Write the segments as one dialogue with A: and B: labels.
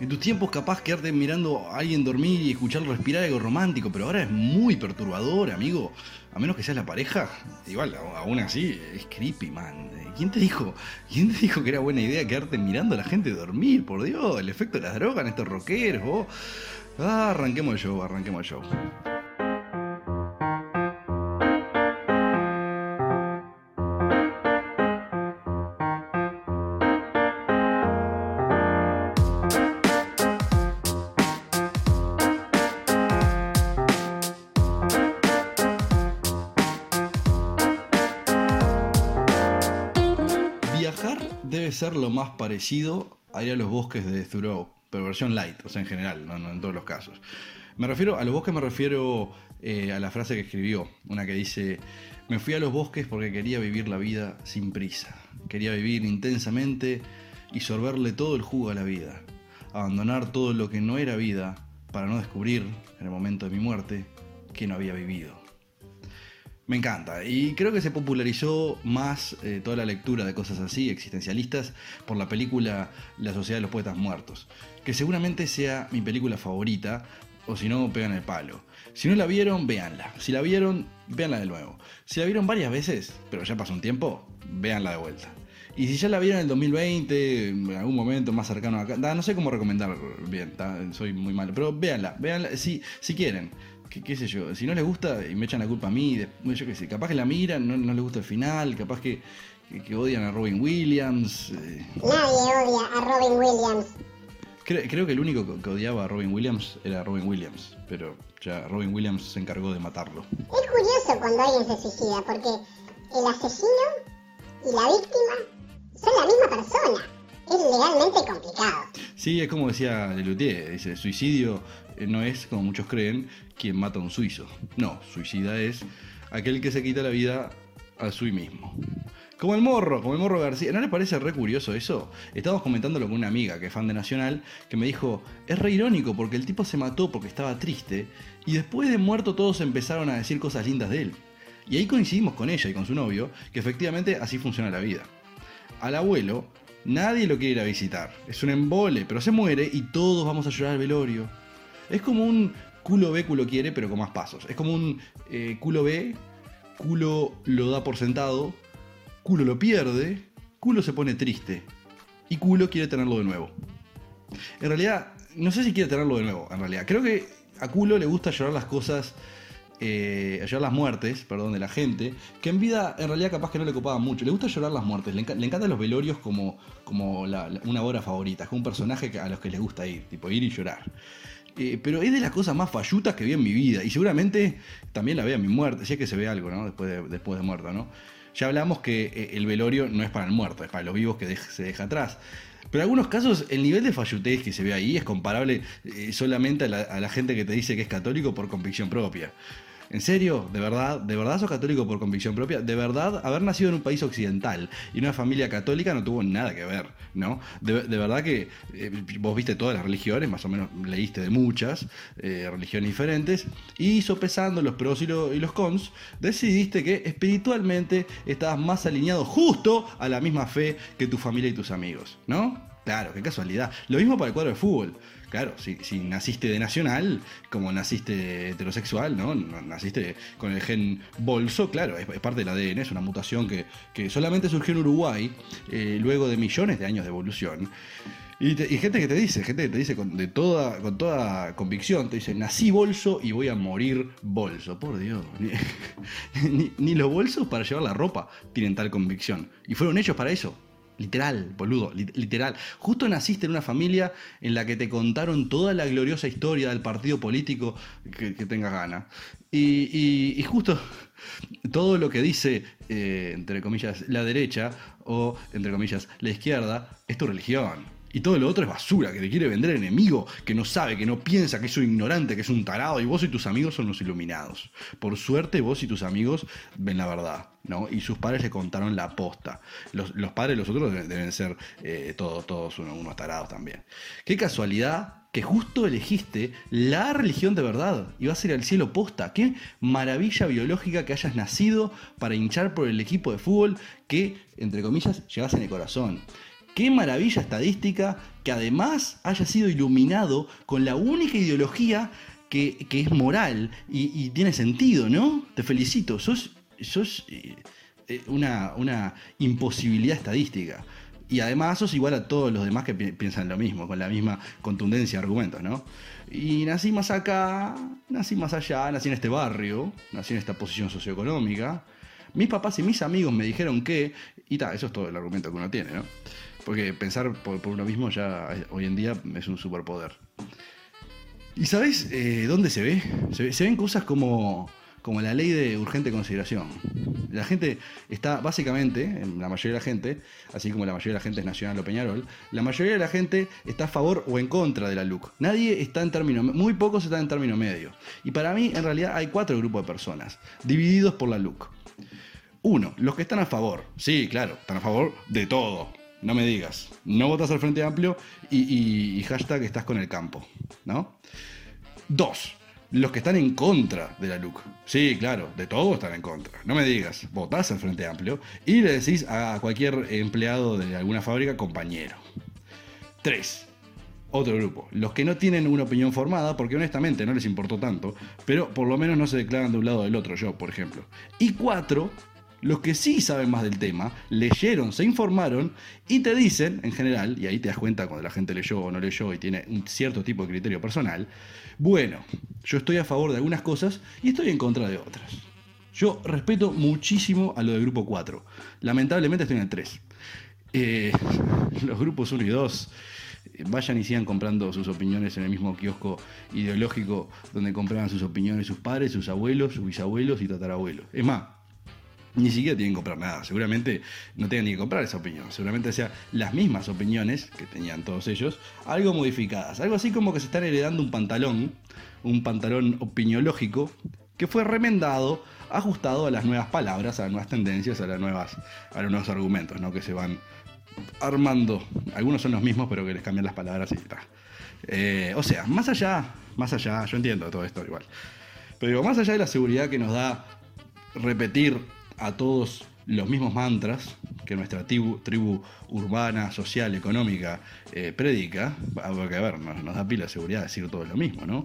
A: En tus tiempos capaz quedarte mirando a alguien dormir y escucharlo respirar algo romántico, pero ahora es muy perturbador, amigo. A menos que seas la pareja, igual, aún así, es creepy, man. ¿Quién te dijo? ¿Quién te dijo que era buena idea quedarte mirando a la gente dormir? Por Dios, el efecto de las drogas en estos rockeros, vos. Ah, arranquemos el show, arranquemos el show. Lo más parecido a ir a los bosques de Thoreau, pero versión light, o sea, en general, no, no en todos los casos. Me refiero, a los bosques me refiero eh, a la frase que escribió, una que dice, me fui a los bosques porque quería vivir la vida sin prisa, quería vivir intensamente y sorberle todo el jugo a la vida, abandonar todo lo que no era vida para no descubrir, en el momento de mi muerte, que no había vivido. Me encanta. Y creo que se popularizó más eh, toda la lectura de cosas así, existencialistas, por la película La Sociedad de los Poetas Muertos. Que seguramente sea mi película favorita, o si no, pegan el palo. Si no la vieron, véanla. Si la vieron, véanla de nuevo. Si la vieron varias veces, pero ya pasó un tiempo, véanla de vuelta. Y si ya la vieron en el 2020, en algún momento más cercano acá, no sé cómo recomendar bien, soy muy malo, pero véanla, véanla si, si quieren. Que, qué sé yo, si no les gusta y me echan la culpa a mí, yo qué sé, capaz que la miran, no, no les gusta el final, capaz que, que, que odian a Robin Williams. eh,
B: Nadie odia a Robin Williams.
A: Cre- creo que el único que- odiaba a Robin Williams era Robin Williams, pero ya Robin Williams se encargó de matarlo.
B: Es curioso cuando alguien se suicida, porque el asesino y la víctima son la misma persona. Es legalmente complicado.
A: Sí, es como decía Lelutier, dice, suicidio no es, como muchos creen, quien mata a un suizo. No, suicida es aquel que se quita la vida a sí mismo. Como el morro, como el morro García. ¿No les parece re curioso eso? Estábamos comentándolo con una amiga que es fan de Nacional, que me dijo, es re irónico porque el tipo se mató porque estaba triste y después de muerto todos empezaron a decir cosas lindas de él. Y ahí coincidimos con ella y con su novio, que efectivamente así funciona la vida. Al abuelo nadie lo quiere ir a visitar. Es un embole, pero se muere y todos vamos a llorar al velorio. Es como un culo ve, culo quiere, pero con más pasos. Es como un eh, culo ve, culo lo da por sentado, culo lo pierde, culo se pone triste y culo quiere tenerlo de nuevo. En realidad, no sé si quiere tenerlo de nuevo, en realidad. Creo que a culo le gusta llorar las cosas, eh, llorar las muertes, perdón, de la gente, que en vida en realidad capaz que no le copaban mucho. Le gusta llorar las muertes, le, enca- le encantan los velorios como, como una obra favorita, es un personaje a los que les gusta ir, tipo ir y llorar. Eh, pero es de las cosas más fallutas que vi en mi vida y seguramente también la vea mi muerte, si es que se ve algo, ¿no? Después de, después de muerto, ¿no? Ya hablamos que eh, el velorio no es para el muerto, es para los vivos que se deja atrás. Pero en algunos casos el nivel de fallutez que se ve ahí es comparable eh, solamente a la, a la gente que te dice que es católico por convicción propia. ¿En serio? ¿De verdad? ¿De verdad sos católico por convicción propia? ¿De verdad haber nacido en un país occidental y una familia católica no tuvo nada que ver? ¿No? De, verdad que eh, vos viste todas las religiones, más o menos leíste de muchas eh, religiones diferentes, y sopesando los pros y, y los cons, decidiste que espiritualmente estabas más alineado justo a la misma fe que tu familia y tus amigos, ¿no? Claro, qué casualidad. Lo mismo para el cuadro de fútbol. Claro, si, si naciste de nacional, como naciste heterosexual, ¿no? Naciste con el gen bolso, claro, es, parte del ADN, es una mutación que, que solamente surgió en Uruguay eh, luego de millones de años de evolución. Y, te- y gente que te dice, gente que te dice con, de toda, con toda convicción, te dice, nací bolso y voy a morir bolso. Por Dios, ni los bolsos para llevar la ropa tienen tal convicción. Y fueron hechos para eso. Literal, boludo, li- literal. Justo naciste en una familia en la que te contaron toda la gloriosa historia del partido político que, tengas gana. Y, y- y justo todo lo que dice, eh, entre comillas, la derecha o, entre comillas, la izquierda, es tu religión. Y todo lo otro es basura, que te quiere vender enemigo, que no sabe, que no piensa, que es un ignorante, que es un tarado, y vos y tus amigos son los iluminados. Por suerte, vos y tus amigos ven la verdad, ¿no? Y sus padres le contaron la posta. Los, los padres, los otros deben, ser eh, todos, todos unos, unos tarados también. Qué casualidad que justo elegiste la religión de verdad y vas a ir al cielo posta. Qué maravilla biológica que hayas nacido para hinchar por el equipo de fútbol que, entre comillas, llevas en el corazón. Qué maravilla estadística que además haya sido iluminado con la única ideología que, que es moral y, tiene sentido, ¿no? Te felicito, sos, sos eh, eh, una, una imposibilidad estadística. Y además sos igual a todos los demás que pi piensan lo mismo, con la misma contundencia de argumentos, ¿no? Y nací más acá, nací más allá, nací en este barrio, nací en esta posición socioeconómica. Mis papás y mis amigos me dijeron que, y tal, eso es todo el argumento que uno tiene, ¿no? Porque pensar por, uno mismo ya hoy en día es un superpoder. ¿Y sabes eh, dónde se ve? se ve? Se ven cosas como, como la ley de urgente consideración. La gente está, básicamente, la mayoría de la gente, así como la mayoría de la gente es nacional o Peñarol, la mayoría de la gente está a favor o en contra de la LUC. Nadie está en término, muy pocos están en término medio. Y para mí, en realidad, hay cuatro grupos de personas, divididos por la LUC. Uno, los que están a favor. Sí, claro, están a favor de todo. No me digas. No votas al Frente Amplio y, y, y hashtag estás con el campo. ¿No? Dos, los que están en contra de la LUC. Sí, claro, de todo están en contra. No me digas, votás al Frente Amplio y le decís a cualquier empleado de alguna fábrica compañero. Tres, otro grupo, los que no tienen una opinión formada porque honestamente no les importó tanto, pero por lo menos no se declaran de un lado del otro, yo, por ejemplo. Y cuatro, los que sí saben más del tema, leyeron, se informaron y te dicen, en general, y ahí te das cuenta cuando la gente leyó o no leyó y tiene un cierto tipo de criterio personal, bueno, yo estoy a favor de algunas cosas y estoy en contra de otras. Yo respeto muchísimo a lo del grupo 4. Lamentablemente estoy en el 3. Eh, los grupos 1 y 2 vayan y sigan comprando sus opiniones en el mismo kiosco ideológico donde compraban sus opiniones sus padres, sus abuelos, sus bisabuelos y tatarabuelos. Es más, ni siquiera tienen que comprar nada. Seguramente no tengan ni que comprar esa opinión. Seguramente sean las mismas opiniones que tenían todos ellos, algo modificadas. Algo así como que se están heredando un pantalón, un pantalón opiniológico, que fue remendado, ajustado a las nuevas palabras, a las nuevas tendencias, a, las nuevas, a los nuevos argumentos, ¿no? Que se van armando. Algunos son los mismos, pero que les cambian las palabras y está. Eh, o sea, más allá, más allá, yo entiendo todo esto igual. Pero digo, más allá de la seguridad que nos da repetir a todos los mismos mantras que nuestra tribu, tribu urbana, social, económica eh, predica, porque a ver, nos, nos, da pila de seguridad decir todo lo mismo, ¿no?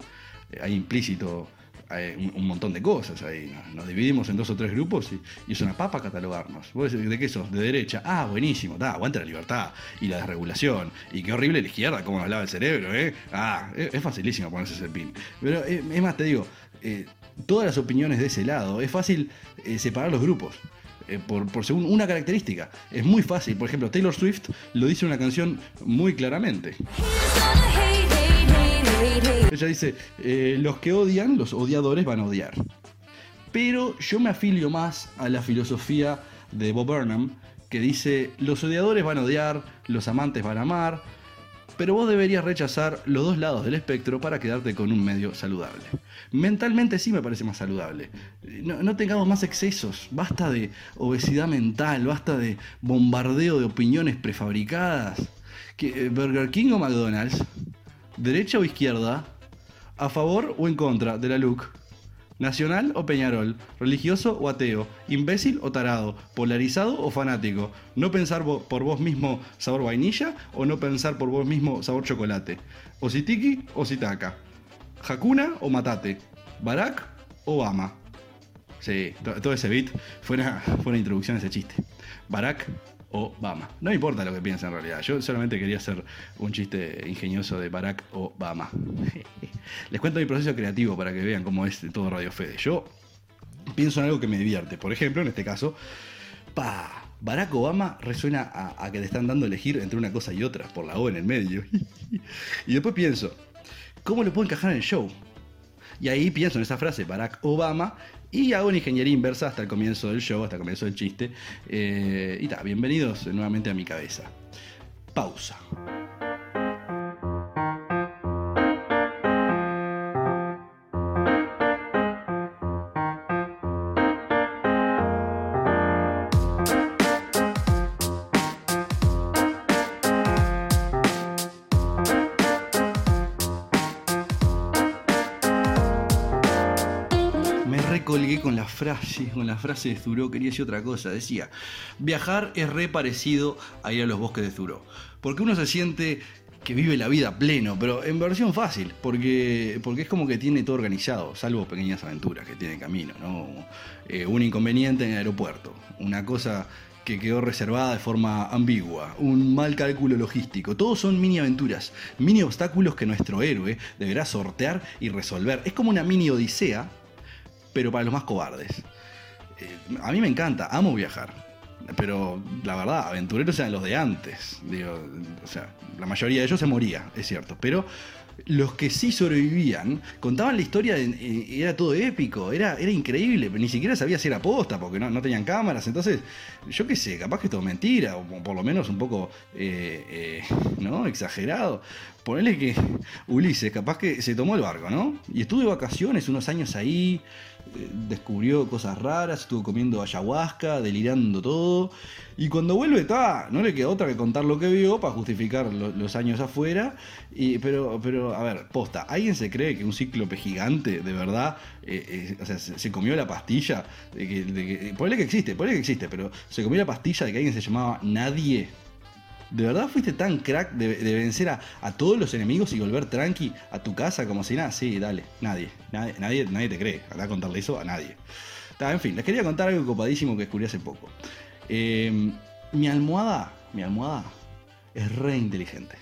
A: Eh, hay implícito hay un, montón de cosas ahí, nos, nos, dividimos en dos o tres grupos y, es una papa catalogarnos. ¿Vos decís, ¿De qué sos? De derecha. Ah, buenísimo, da, aguanta la libertad y la desregulación. Y qué horrible la izquierda, cómo hablaba el cerebro, ¿eh? Ah, es, facilísimo ponerse ese pin. Pero eh, es más, te digo, todas las opiniones de ese lado. Es fácil eh, separar los grupos. Eh, por, por, según una característica. Es muy fácil. Por ejemplo, Taylor Swift lo dice en una canción muy claramente. Ella dice, eh, los que odian, los odiadores van a odiar. Pero yo me afilio más a la filosofía de Bob Burnham, que dice, los odiadores van a odiar, los amantes van a amar, pero vos deberías rechazar los dos lados del espectro para quedarte con un medio saludable. Mentalmente sí me parece más saludable. No, tengamos más excesos, basta de obesidad mental, basta de bombardeo de opiniones prefabricadas. ¿Que, ¿Burger King o McDonald's? ¿Derecha o izquierda? ¿A favor o en contra de la LUC? ¿Nacional o Peñarol? ¿Religioso o ateo? ¿Imbécil o tarado? ¿Polarizado o fanático? ¿No pensar por vos mismo sabor vainilla o no pensar por vos mismo sabor chocolate? ¿Ositiki o Sitaka? ¿Hakuna o Matate? ¿Barack o Obama? Sí, todo ese beat fue una, fue una introducción a ese chiste. Barack Obama. No importa lo que piensa en realidad. Yo solamente quería hacer un chiste ingenioso de Barack Obama. Les cuento mi proceso creativo para que vean cómo es todo Radio Fede. Yo pienso en algo que me divierte. Por ejemplo, en este caso, pa, Barack Obama resuena a, que te están dando a elegir entre una cosa y otra, por la O en el medio. y después pienso, ¿cómo lo puedo encajar en el show? Y ahí pienso en esa frase, Barack Obama, y hago una ingeniería inversa hasta el comienzo del show, hasta el comienzo del chiste. Eh, y ta, bienvenidos nuevamente a mi cabeza. Pausa. Con la frase de Thoreau, quería decir otra cosa. Decía, viajar es re parecido a ir a los bosques de Thoreau. Porque uno se siente que vive la vida pleno, pero en versión fácil, porque, porque es como que tiene todo organizado, salvo pequeñas aventuras que tiene camino, ¿no? Eh, un inconveniente en el aeropuerto, una cosa que quedó reservada de forma ambigua, un mal cálculo logístico. Todos son mini aventuras, mini obstáculos que nuestro héroe deberá sortear y resolver. Es como una mini odisea, pero para los más cobardes. Eh, a mí me encanta, amo viajar. Pero la verdad, aventureros eran los de antes. Digo, o sea, la mayoría de ellos se moría, es cierto. Pero los que sí sobrevivían contaban la historia, y era todo épico, era, era increíble, ni siquiera sabía si era posta, porque no, tenían cámaras, entonces, yo qué sé, capaz que es todo mentira, o por lo menos un poco, eh, eh, ¿no? Exagerado. Ponele que Ulises, capaz que se tomó el barco, ¿no? Y estuvo de vacaciones unos años ahí, eh, descubrió cosas raras, estuvo comiendo ayahuasca, delirando todo. Y cuando vuelve, está, no le queda otra que contar lo que vio para justificar los años afuera. Y, pero, pero, a ver, posta, ¿alguien se cree que un cíclope gigante, de verdad, eh, eh, o sea, se, comió la pastilla? De que, de que, ponele que existe, ponele que existe, pero se comió la pastilla de que alguien se llamaba Nadie. ¿De verdad fuiste tan crack de, vencer a, todos los enemigos y volver tranqui a tu casa como si nada? Sí, dale, nadie, nadie, nadie, te cree. Anda a contarle eso a nadie. en fin, les quería contar algo copadísimo que descubrí hace poco. Eh, mi almohada, mi almohada es re inteligente.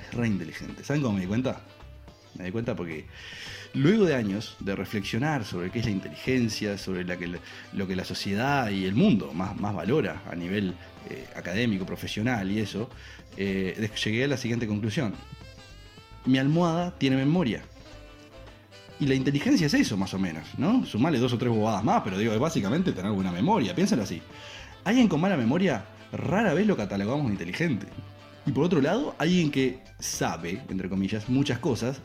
A: Es re inteligente. ¿Saben cómo me di cuenta? Me di cuenta porque luego de años de reflexionar sobre qué es la inteligencia, sobre lo que la sociedad y el mundo más, valora a nivel eh, académico, profesional y eso, eh, llegué a la siguiente conclusión. Mi almohada tiene memoria. Y la inteligencia es eso, más o menos, ¿no? Sumarle dos o tres bobadas más, pero digo, es básicamente tener buena memoria. Piénsalo así. Alguien con mala memoria rara vez lo catalogamos de inteligente. Y por otro lado, alguien que sabe, entre comillas, muchas cosas,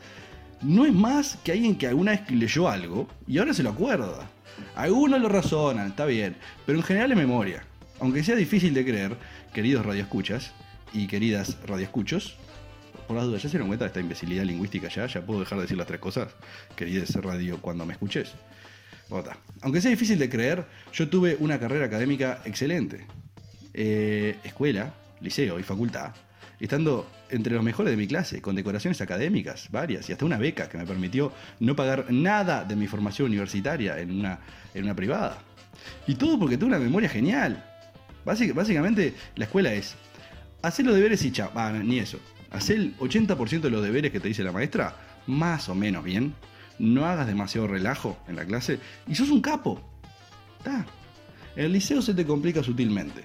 A: no es más que alguien que alguna vez leyó algo y ahora se lo acuerda. Algunos lo razonan, está bien, pero en general es memoria. Aunque sea difícil de creer, queridos radioescuchas y queridas radioescuchos, por las dudas, ¿ya se dieron cuenta de esta imbecilidad lingüística ya? ¿Ya puedo dejar de decir las tres cosas? Queridas radio cuando me escuches. Aunque sea difícil de creer, yo tuve una carrera académica excelente. Eh, escuela, liceo y facultad, estando entre los mejores de mi clase, con decoraciones académicas, varias, y hasta una beca que me permitió no pagar nada de mi formación universitaria en una, en una privada. Y todo porque tuve una memoria genial. básicamente, la escuela es hacer los deberes y chao. Ah, ni eso. Hacer el 80% de los deberes que te dice la maestra, más o menos bien. No hagas demasiado relajo en la clase y sos un capo. En el liceo se te complica sutilmente.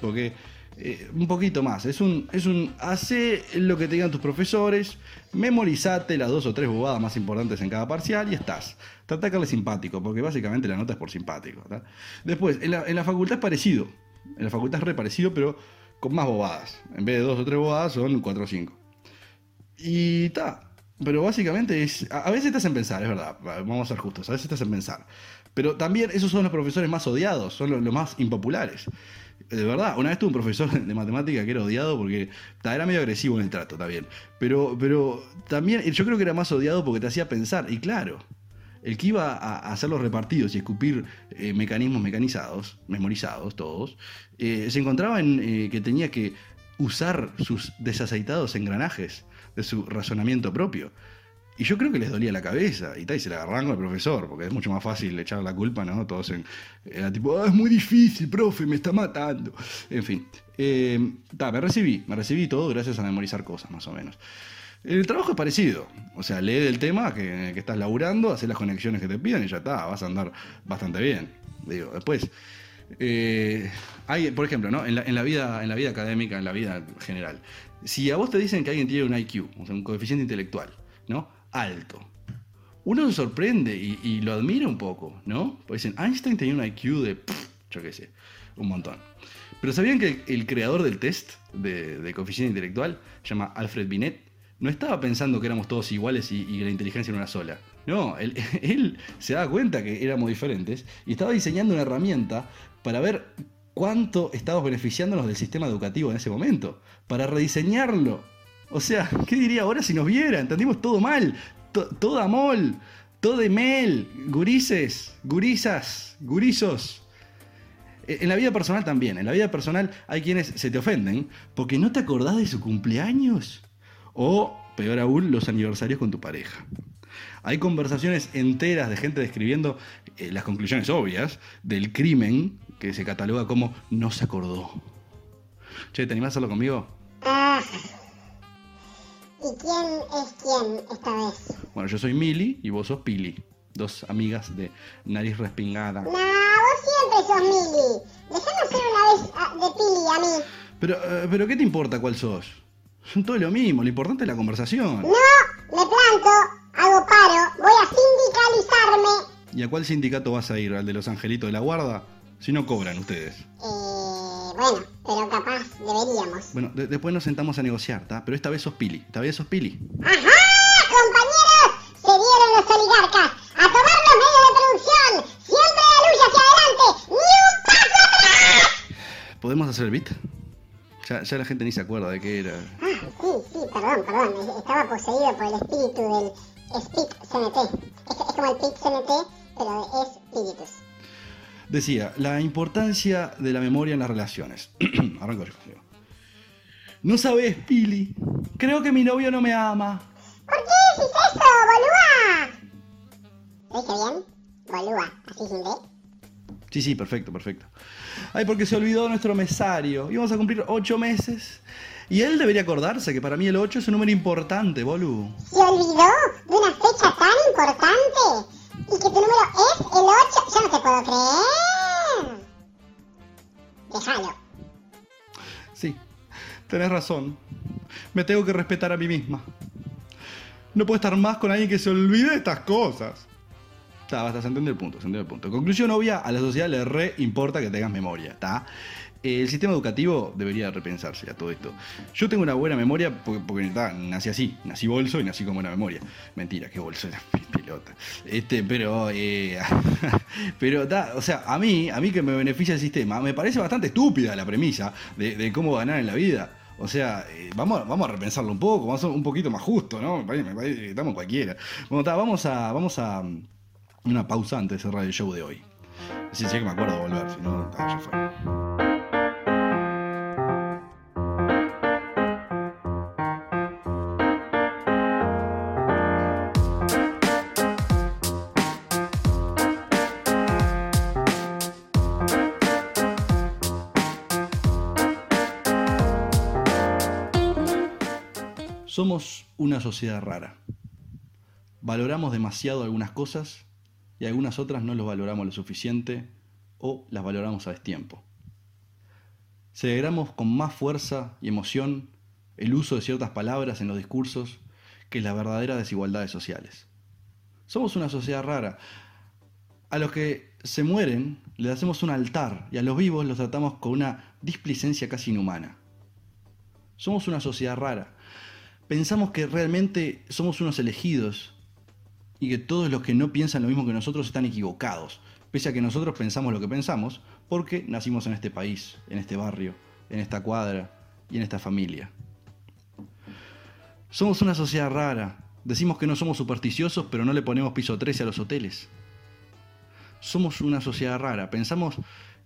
A: Porque eh, un poquito más. Es un, es un, hace lo que te digan tus profesores, memorizate las dos o tres bobadas más importantes en cada parcial y estás. Trata de simpático, porque básicamente la nota es por simpático. Después, en la, facultad es parecido. En la facultad es re parecido, pero con más bobadas. En vez de dos o tres bobadas, son cuatro o cinco. Y está. Pero básicamente es. A veces estás en pensar, es verdad. Vamos a ser justos. A veces estás en pensar. Pero también esos son los profesores más odiados, son los más impopulares de verdad, una vez tuve un profesor de matemática que era odiado porque era medio agresivo en el trato, bien. Pero, pero también yo creo que era más odiado porque te hacía pensar. Y claro, el que iba a hacer los repartidos y escupir eh, mecanismos mecanizados, memorizados todos, eh, se encontraba en eh, que tenía que usar sus desaceitados engranajes de su razonamiento propio. Y yo creo que les dolía la cabeza. Y, tal, y se la agarraron al profesor, porque es mucho más fácil echar la culpa, ¿no? Todos en. Era tipo, ah, es muy difícil, profe, me está matando. En fin. Eh, me recibí, me recibí todo gracias a memorizar cosas, más o menos. El trabajo es parecido. O sea, lee del tema que, estás laburando, hacer las conexiones que te piden y ya está, vas a andar bastante bien. Digo, después. Eh, hay, por ejemplo, ¿no? en, la vida, en la vida académica, en la vida general, si a vos te dicen que alguien tiene un IQ, o sea, un coeficiente intelectual, ¿no? alto. Uno se sorprende y, lo admira un poco, ¿no? Porque dicen, Einstein tenía un IQ de, yo qué sé, un montón. Pero ¿sabían que el, creador del test de, coeficiente intelectual, se llama Alfred Binet, no estaba pensando que éramos todos iguales y, que la inteligencia era una sola? No, él, él se daba cuenta que éramos diferentes y estaba diseñando una herramienta para ver cuánto estábamos beneficiándonos del sistema educativo en ese momento, para rediseñarlo o sea, ¿qué diría ahora si nos viera? Entendimos todo mal, toda mol. Todo mel, gurises, gurisas, gurizos. E- En la vida personal también. En la vida personal hay quienes se te ofenden porque no te acordás de su cumpleaños. O, peor aún, los aniversarios con tu pareja. Hay conversaciones enteras de gente describiendo eh, las conclusiones obvias del crimen que se cataloga como no se acordó. Che, ¿te animás a hacerlo conmigo?
B: Ah. ¿Y quién es quién esta vez?
A: Bueno, yo soy Mili y vos sos Pili. Dos amigas de nariz respingada.
B: No, vos siempre sos Mili. Dejame ser una vez ah, de Pili a mí.
A: Pero, eh, pero ¿qué te importa cuál sos? Son todo lo mismo, lo importante es la conversación.
B: No, me planto, hago paro, voy a sindicalizarme.
A: ¿Y a cuál sindicato vas a ir? ¿Al de los angelitos de la guarda? Si no cobran ustedes.
B: Eh, bueno, pero capaz deberíamos.
A: Bueno, de- después nos sentamos a negociar, ¿tá? Pero esta vez sos Pili. Esta vez sos Pili.
B: ¡Ajá! ¡Compañeros! Se dieron los oligarcas a tomar los medios de producción. Siempre la lucha hacia adelante. ¡Ni un paso atrás!
A: ¿Podemos hacer el beat? Ya, ya la gente ni se acuerda de qué era.
B: Ah, sí, sí, perdón, perdón. es- Estaba poseído por el espíritu del Speak CNT. Es, es como el PIC CNT, pero de espíritus.
A: Decía, la importancia de la memoria en las relaciones. Arranco yo. No sabes, Pili. Creo que mi novio no me ama.
B: ¿Por qué decís eso, bolúa? ¿Lo dije bien? Bolúa, así sin.
A: Sí, sí, perfecto, perfecto. Ay, porque se olvidó nuestro mesario. Íbamos a cumplir ocho meses. Y él debería acordarse que para mí el 8 es un número importante, bolu.
B: ¿Se olvidó de una fecha tan importante? ¿Y que tu número es el 8? Yo no te puedo creer. Déjalo.
A: Sí, tenés razón. Me tengo que respetar a mí misma. No puedo estar más con alguien que se olvide de estas cosas. Está, basta, se entiende el punto, se entiende el punto. Conclusión obvia, a la sociedad le re importa que tengas memoria, ¿está? El sistema educativo debería repensarse a todo esto. Yo tengo una buena memoria porque, porque nací así, nací bolso y nací con buena memoria. Mentira, qué bolso era pelota. Este, pero, eh, pero ta, o sea, a mí, a mí que me beneficia el sistema, me parece bastante estúpida la premisa de, cómo ganar en la vida. O sea, eh, vamos, a- vamos a repensarlo un poco, vamos a ser un poquito más justo, ¿no? Me parece, que estamos cualquiera. Bueno, ta, vamos a, vamos a una pausa antes de cerrar el show de hoy. Si sí, que me acuerdo de volver, si no, ya fue. Una sociedad rara. Valoramos demasiado algunas cosas y algunas otras no los valoramos lo suficiente o las valoramos a destiempo. Celebramos con más fuerza y emoción el uso de ciertas palabras en los discursos que las verdaderas desigualdades sociales. Somos una sociedad rara. A los que se mueren les hacemos un altar y a los vivos los tratamos con una displicencia casi inhumana. Somos una sociedad rara pensamos que realmente somos unos elegidos y que todos los que no piensan lo mismo que nosotros están equivocados, pese a que nosotros pensamos lo que pensamos, porque nacimos en este país, en este barrio, en esta cuadra y en esta familia. Somos una sociedad rara. Decimos que no somos supersticiosos, pero no le ponemos piso 13 a los hoteles. Somos una sociedad rara. Pensamos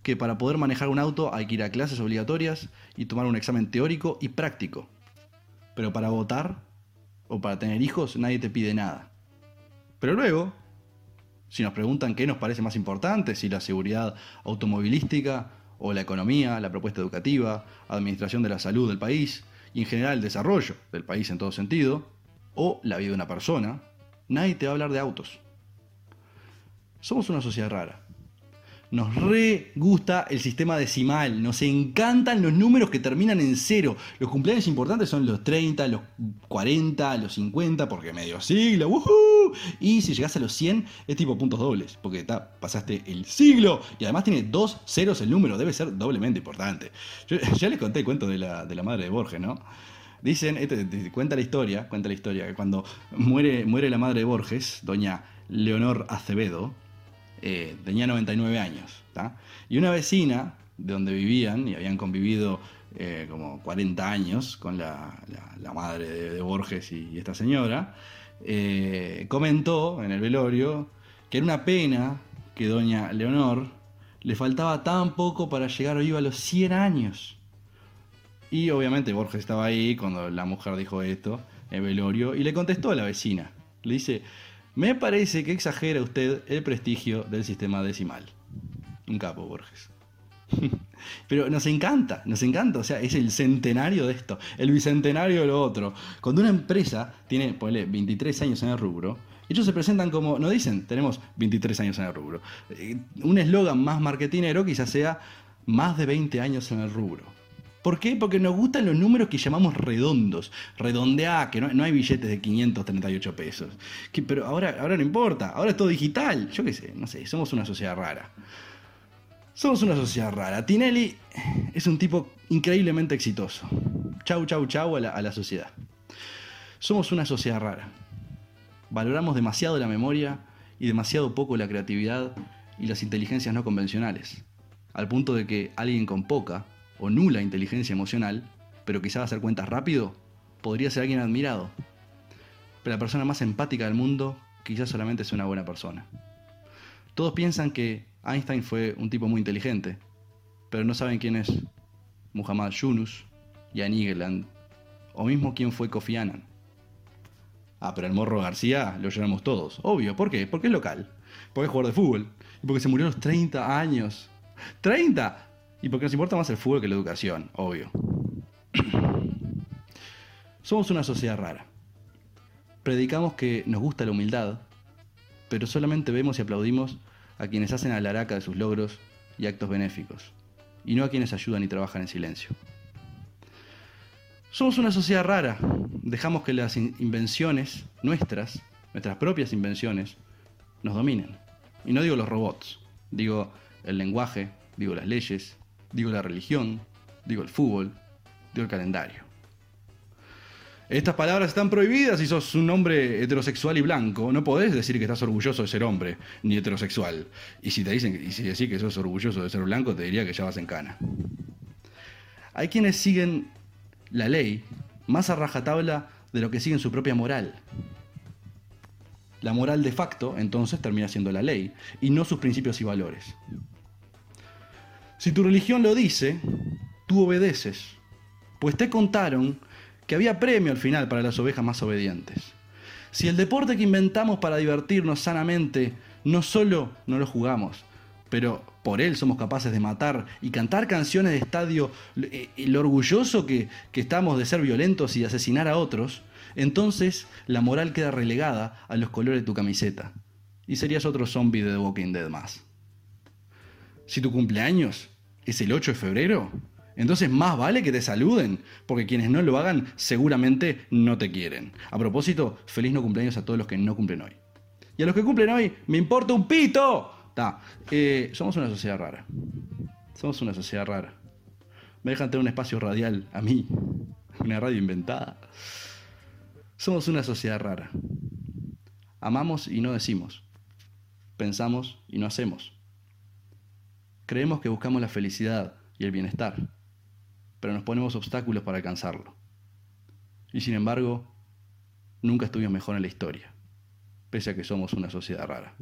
A: que para poder manejar un auto hay que ir a clases obligatorias y tomar un examen teórico y práctico. Pero para votar o para tener hijos nadie te pide nada. Pero luego, si nos preguntan qué nos parece más importante, si la seguridad automovilística o la economía, la propuesta educativa, administración de la salud del país y en general el desarrollo del país en todo sentido, o la vida de una persona, nadie te va a hablar de autos. Somos una sociedad rara. Nos re gusta el sistema decimal, nos encantan los números que terminan en cero. Los cumpleaños importantes son los 30, los 40, los 50, porque medio siglo, ¡woohoo! Y si llegas a los 100 es tipo puntos dobles, porque pasaste el siglo y además tiene dos ceros el número, debe ser doblemente importante. Yo, ya les conté el cuento de la, de la madre de Borges, ¿no? Dicen, este, te- cuenta la historia, cuenta la historia, que cuando muere, muere la madre de Borges, doña Leonor Acevedo, eh, tenía 99 años. ¿tá? Y una vecina de donde vivían y habían convivido eh, como 40 años con la, madre de, Borges y, esta señora, eh, comentó en el velorio que era una pena que doña Leonor le faltaba tan poco para llegar viva a los 100 años. Y obviamente Borges estaba ahí cuando la mujer dijo esto, el velorio, y le contestó a la vecina. Le dice, me parece que exagera usted el prestigio del sistema decimal. Un capo, Borges. Pero nos encanta, nos encanta, o sea, es el centenario de esto, el bicentenario de lo otro. Cuando una empresa tiene, ponele, 23 años en el rubro, ellos se presentan como, no dicen, tenemos 23 años en el rubro. Eh, Un eslogan más marketinero quizás sea más de 20 años en el rubro. ¿Por qué? Porque nos gustan los números que llamamos redondos. Redondea, que no, no hay billetes de 538 pesos. Pero ahora, ahora no importa, ahora es todo digital. Yo qué sé, no sé, somos una sociedad rara. Somos una sociedad rara. Tinelli es un tipo increíblemente exitoso. Chau, chau, chau a la, a la sociedad. Somos una sociedad rara. Valoramos demasiado la memoria y demasiado poco la creatividad y las inteligencias no convencionales. Al punto de que alguien con poca o nula inteligencia emocional, pero que sabe hacer cuentas rápido, podría ser alguien admirado. Pero la persona más empática del mundo quizás solamente es una buena persona. Todos piensan que Einstein fue un tipo muy inteligente, pero no saben quién es Muhammad Yunus, Jan Egeland, o mismo quién fue Kofi Annan. Ah, pero el Morro García lo lloramos todos, obvio. ¿Por qué? Porque es local, porque es jugador de fútbol, y porque se murió a los 30 años. ¡30! Y porque nos importa más el fútbol que la educación, obvio. Somos una sociedad rara. Predicamos que nos gusta la humildad, pero solamente vemos y aplaudimos a quienes hacen alaraca de sus logros y actos benéficos, y no a quienes ayudan y trabajan en silencio. Somos una sociedad rara. Dejamos que las in- invenciones nuestras, nuestras propias invenciones, nos dominen. Y no digo los robots, digo el lenguaje, digo las leyes, digo la religión, digo el fútbol, digo el calendario. Estas palabras están prohibidas si sos un hombre heterosexual y blanco. No podés decir que estás orgulloso de ser hombre, ni heterosexual. Y si te dicen, y si decís que sos orgulloso de ser blanco, te diría que ya vas en cana. Hay quienes siguen la ley más a rajatabla de lo que siguen su propia moral. La moral de facto, entonces, termina siendo la ley, y no sus principios y valores. Si tu religión lo dice, tú obedeces, pues te contaron que había premio al final para las ovejas más obedientes. Si el deporte que inventamos para divertirnos sanamente, no solo no lo jugamos, pero por él somos capaces de matar y cantar canciones de estadio, eh, lo orgulloso que, que estamos de ser violentos y de asesinar a otros, entonces la moral queda relegada a los colores de tu camiseta. Y serías otro zombie de The Walking Dead más. Si tu cumpleaños es el 8 de febrero, entonces más vale que te saluden, porque quienes no lo hagan seguramente no te quieren. A propósito, feliz no cumpleaños a todos los que no cumplen hoy. Y a los que cumplen hoy, me importa un pito. Ta. Eh, somos una sociedad rara. Somos una sociedad rara. Me dejan tener un espacio radial a mí, una radio inventada. Somos una sociedad rara. Amamos y no decimos. Pensamos y no hacemos. Creemos que buscamos la felicidad y el bienestar, pero nos ponemos obstáculos para alcanzarlo. Y sin embargo, nunca estuvimos mejor en la historia, pese a que somos una sociedad rara.